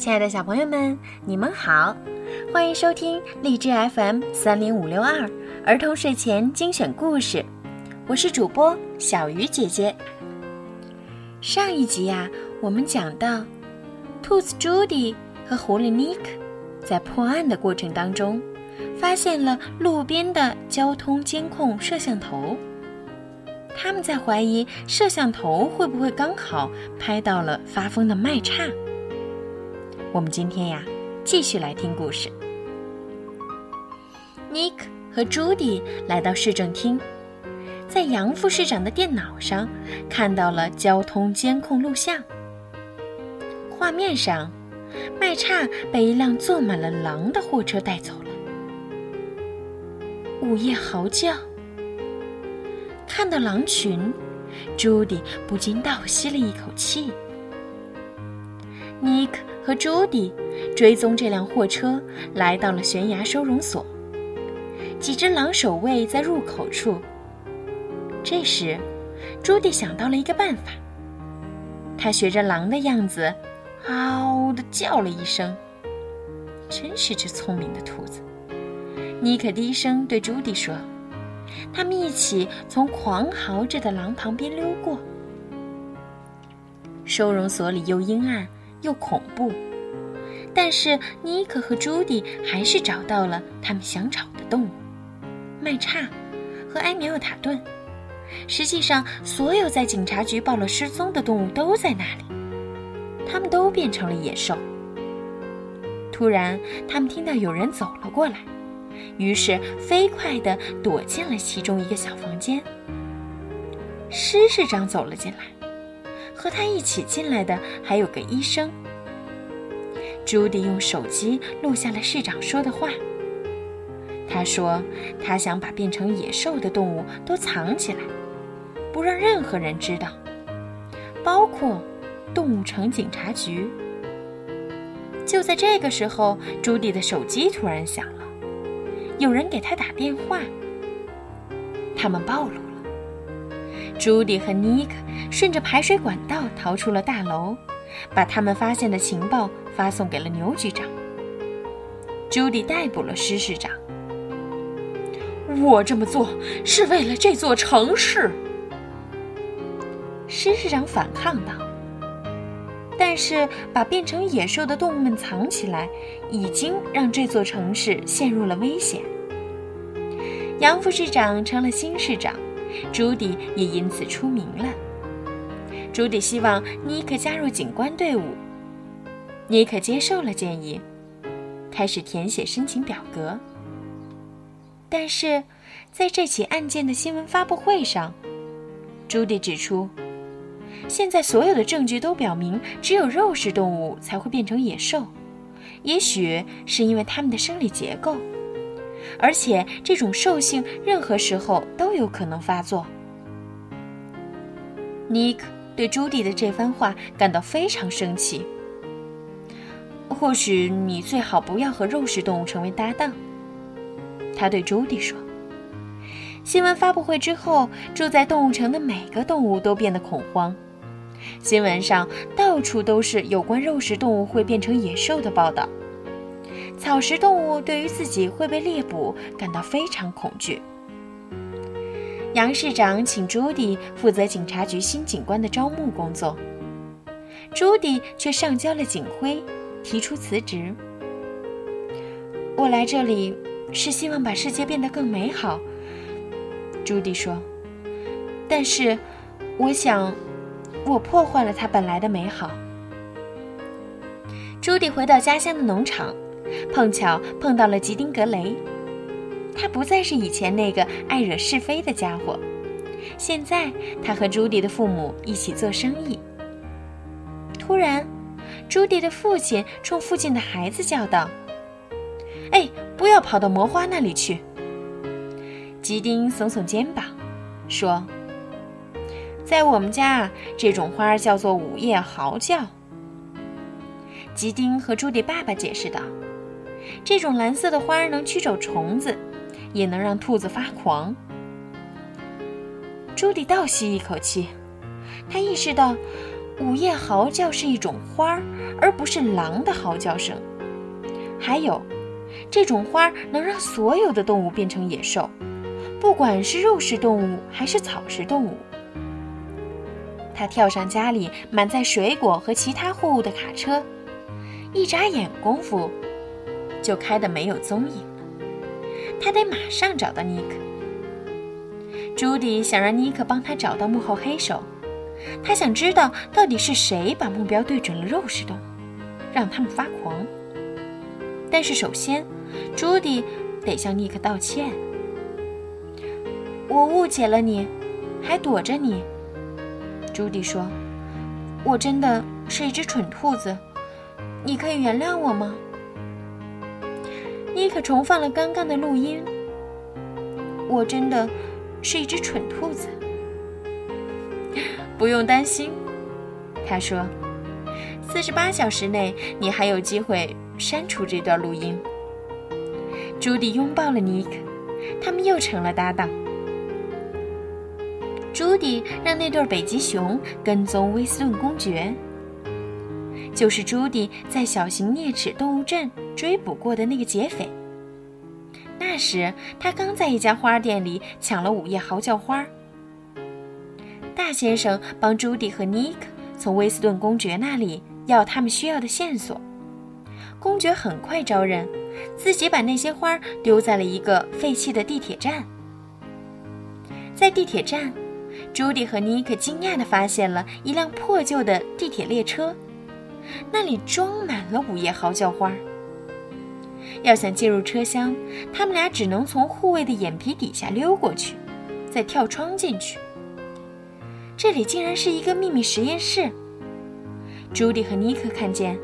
亲爱的小朋友们，你们好，欢迎收听荔枝 FM 三零五六二儿童睡前精选故事，我是主播小鱼姐姐。上一集呀，我们讲到，兔子朱迪和狐狸尼克在破案的过程当中，发现了路边的交通监控摄像头，他们在怀疑摄像头会不会刚好拍到了发疯的麦叉。我们今天呀，继续来听故事。尼克和朱迪来到市政厅，在杨副市长的电脑上看到了交通监控录像。画面上，麦叉被一辆坐满了狼的货车带走了。午夜嚎叫，看到狼群，朱迪不禁倒吸了一口气。尼克。和朱迪追踪这辆货车，来到了悬崖收容所。几只狼守卫在入口处。这时，朱迪想到了一个办法。他学着狼的样子，嗷的叫了一声。真是只聪明的兔子。尼克低声对朱迪说：“他们一起从狂嚎着的狼旁边溜过。收容所里又阴暗。”又恐怖，但是尼克和朱迪还是找到了他们想找的动物——麦叉和埃米尔塔顿。实际上，所有在警察局报了失踪的动物都在那里，他们都变成了野兽。突然，他们听到有人走了过来，于是飞快地躲进了其中一个小房间。施市长走了进来。和他一起进来的还有个医生。朱迪用手机录下了市长说的话。他说：“他想把变成野兽的动物都藏起来，不让任何人知道，包括动物城警察局。”就在这个时候，朱迪的手机突然响了，有人给他打电话。他们暴露了。朱迪和尼克顺着排水管道逃出了大楼，把他们发现的情报发送给了牛局长。朱迪逮捕了施市长。我这么做是为了这座城市。施市长反抗道：“但是把变成野兽的动物们藏起来，已经让这座城市陷入了危险。”杨副市长成了新市长。朱迪也因此出名了。朱迪希望尼克加入警官队伍，尼克接受了建议，开始填写申请表格。但是，在这起案件的新闻发布会上，朱迪指出，现在所有的证据都表明，只有肉食动物才会变成野兽，也许是因为它们的生理结构。而且这种兽性任何时候都有可能发作。尼克对朱迪的这番话感到非常生气。或许你最好不要和肉食动物成为搭档，他对朱迪说。新闻发布会之后，住在动物城的每个动物都变得恐慌。新闻上到处都是有关肉食动物会变成野兽的报道。草食动物对于自己会被猎捕感到非常恐惧。杨市长请朱迪负责警察局新警官的招募工作，朱迪却上交了警徽，提出辞职。我来这里是希望把世界变得更美好，朱迪说。但是，我想，我破坏了它本来的美好。朱迪回到家乡的农场。碰巧碰到了吉丁格雷，他不再是以前那个爱惹是非的家伙。现在他和朱迪的父母一起做生意。突然，朱迪的父亲冲附近的孩子叫道：“哎，不要跑到魔花那里去！”吉丁耸耸肩膀，说：“在我们家，这种花叫做午夜嚎叫。”吉丁和朱迪爸爸解释道。这种蓝色的花儿能驱走虫子，也能让兔子发狂。朱迪倒吸一口气，他意识到，午夜嚎叫是一种花儿，而不是狼的嚎叫声。还有，这种花能让所有的动物变成野兽，不管是肉食动物还是草食动物。他跳上家里满载水果和其他货物的卡车，一眨眼功夫，就开得没有踪影了。他得马上找到尼克。朱迪想让尼克帮他找到幕后黑手，他想知道到底是谁把目标对准了肉食动物，让他们发狂。但是首先，朱迪得向尼克道歉。我误解了你，还躲着你。朱迪说：“我真的是一只蠢兔子，你可以原谅我吗？”尼克重放了刚刚的录音。我真的是一只蠢兔子，不用担心，他说：“四十八小时内，你还有机会删除这段录音。”朱迪拥抱了尼克，他们又成了搭档。朱迪让那对北极熊跟踪威斯顿公爵，就是朱迪在小型啮齿动物镇追捕过的那个劫匪。那时他刚在一家花店里抢了午夜嚎叫花。大先生帮朱迪和尼克从威斯顿公爵那里要他们需要的线索。公爵很快招认，自己把那些花丢在了一个废弃的地铁站。在地铁站。朱迪和尼克惊讶地发现了一辆破旧的地铁列车，那里装满了午夜嚎叫花。要想进入车厢，他们俩只能从护卫的眼皮底下溜过去，再跳窗进去。这里竟然是一个秘密实验室。朱迪和尼克看见，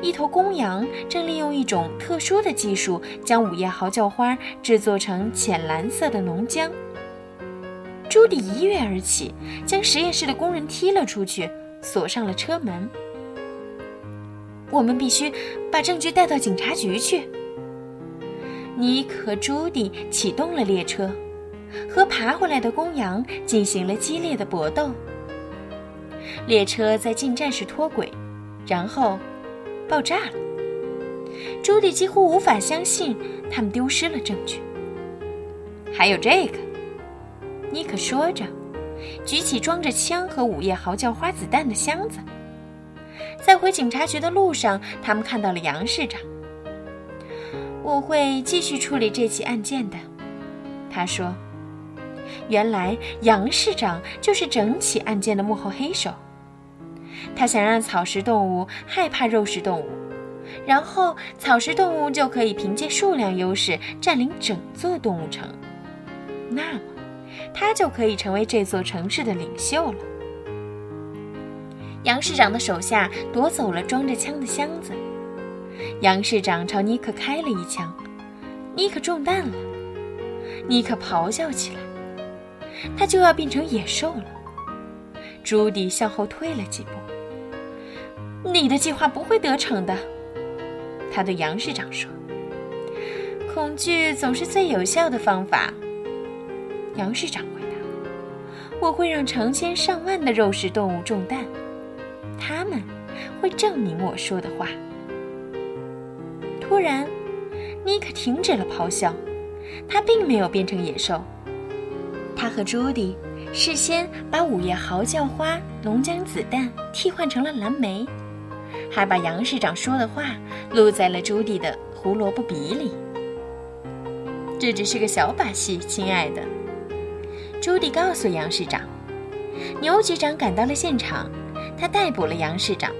一头公羊正利用一种特殊的技术，将午夜嚎叫花制作成浅蓝色的浓浆。朱迪一跃而起，将实验室的工人踢了出去，锁上了车门。我们必须把证据带到警察局去。尼克和朱迪启动了列车，和爬回来的公羊进行了激烈的搏斗。列车在进站时脱轨，然后爆炸了。朱迪几乎无法相信他们丢失了证据。还有这个。尼克说着，举起装着枪和午夜嚎叫花子弹的箱子。在回警察局的路上，他们看到了杨市长。我会继续处理这起案件的，他说。原来杨市长就是整起案件的幕后黑手。他想让草食动物害怕肉食动物，然后草食动物就可以凭借数量优势占领整座动物城。那么。他就可以成为这座城市的领袖了。杨市长的手下夺走了装着枪的箱子，杨市长朝尼克开了一枪，尼克中弹了。尼克咆哮起来，他就要变成野兽了。朱迪向后退了几步。你的计划不会得逞的，他对杨市长说。恐惧总是最有效的方法。杨市长回答：“我会让成千上万的肉食动物中弹，他们会证明我说的话。”突然，尼克停止了咆哮，他并没有变成野兽。他和朱迪事先把午夜嚎叫花龙江子弹替换成了蓝莓，还把杨市长说的话录在了朱迪的胡萝卜笔里。这只是个小把戏，亲爱的。朱迪告诉杨市长，牛局长赶到了现场，他逮捕了杨市长。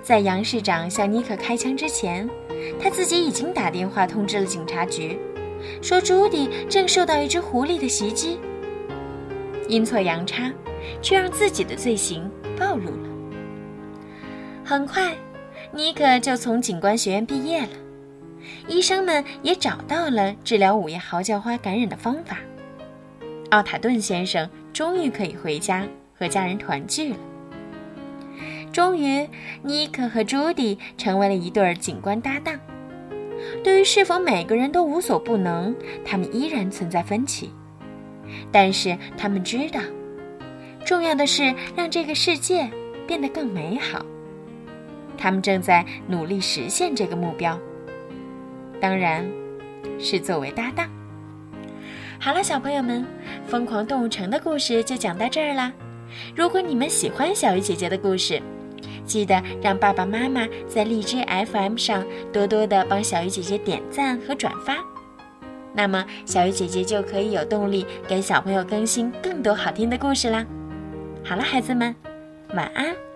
在杨市长向尼克开枪之前，他自己已经打电话通知了警察局，说朱迪正受到一只狐狸的袭击。阴错阳差，却让自己的罪行暴露了。很快，尼克就从警官学院毕业了，医生们也找到了治疗午夜嚎叫花感染的方法。奥塔顿先生终于可以回家和家人团聚了。终于，尼克和朱迪成为了一对警官搭档。对于是否每个人都无所不能，他们依然存在分歧。但是他们知道，重要的是让这个世界变得更美好。他们正在努力实现这个目标，当然，是作为搭档。好了，小朋友们，《疯狂动物城》的故事就讲到这儿啦。如果你们喜欢小鱼姐姐的故事，记得让爸爸妈妈在荔枝 FM 上多多的帮小鱼姐姐点赞和转发，那么小鱼姐姐就可以有动力给小朋友更新更多好听的故事啦。好了，孩子们，晚安。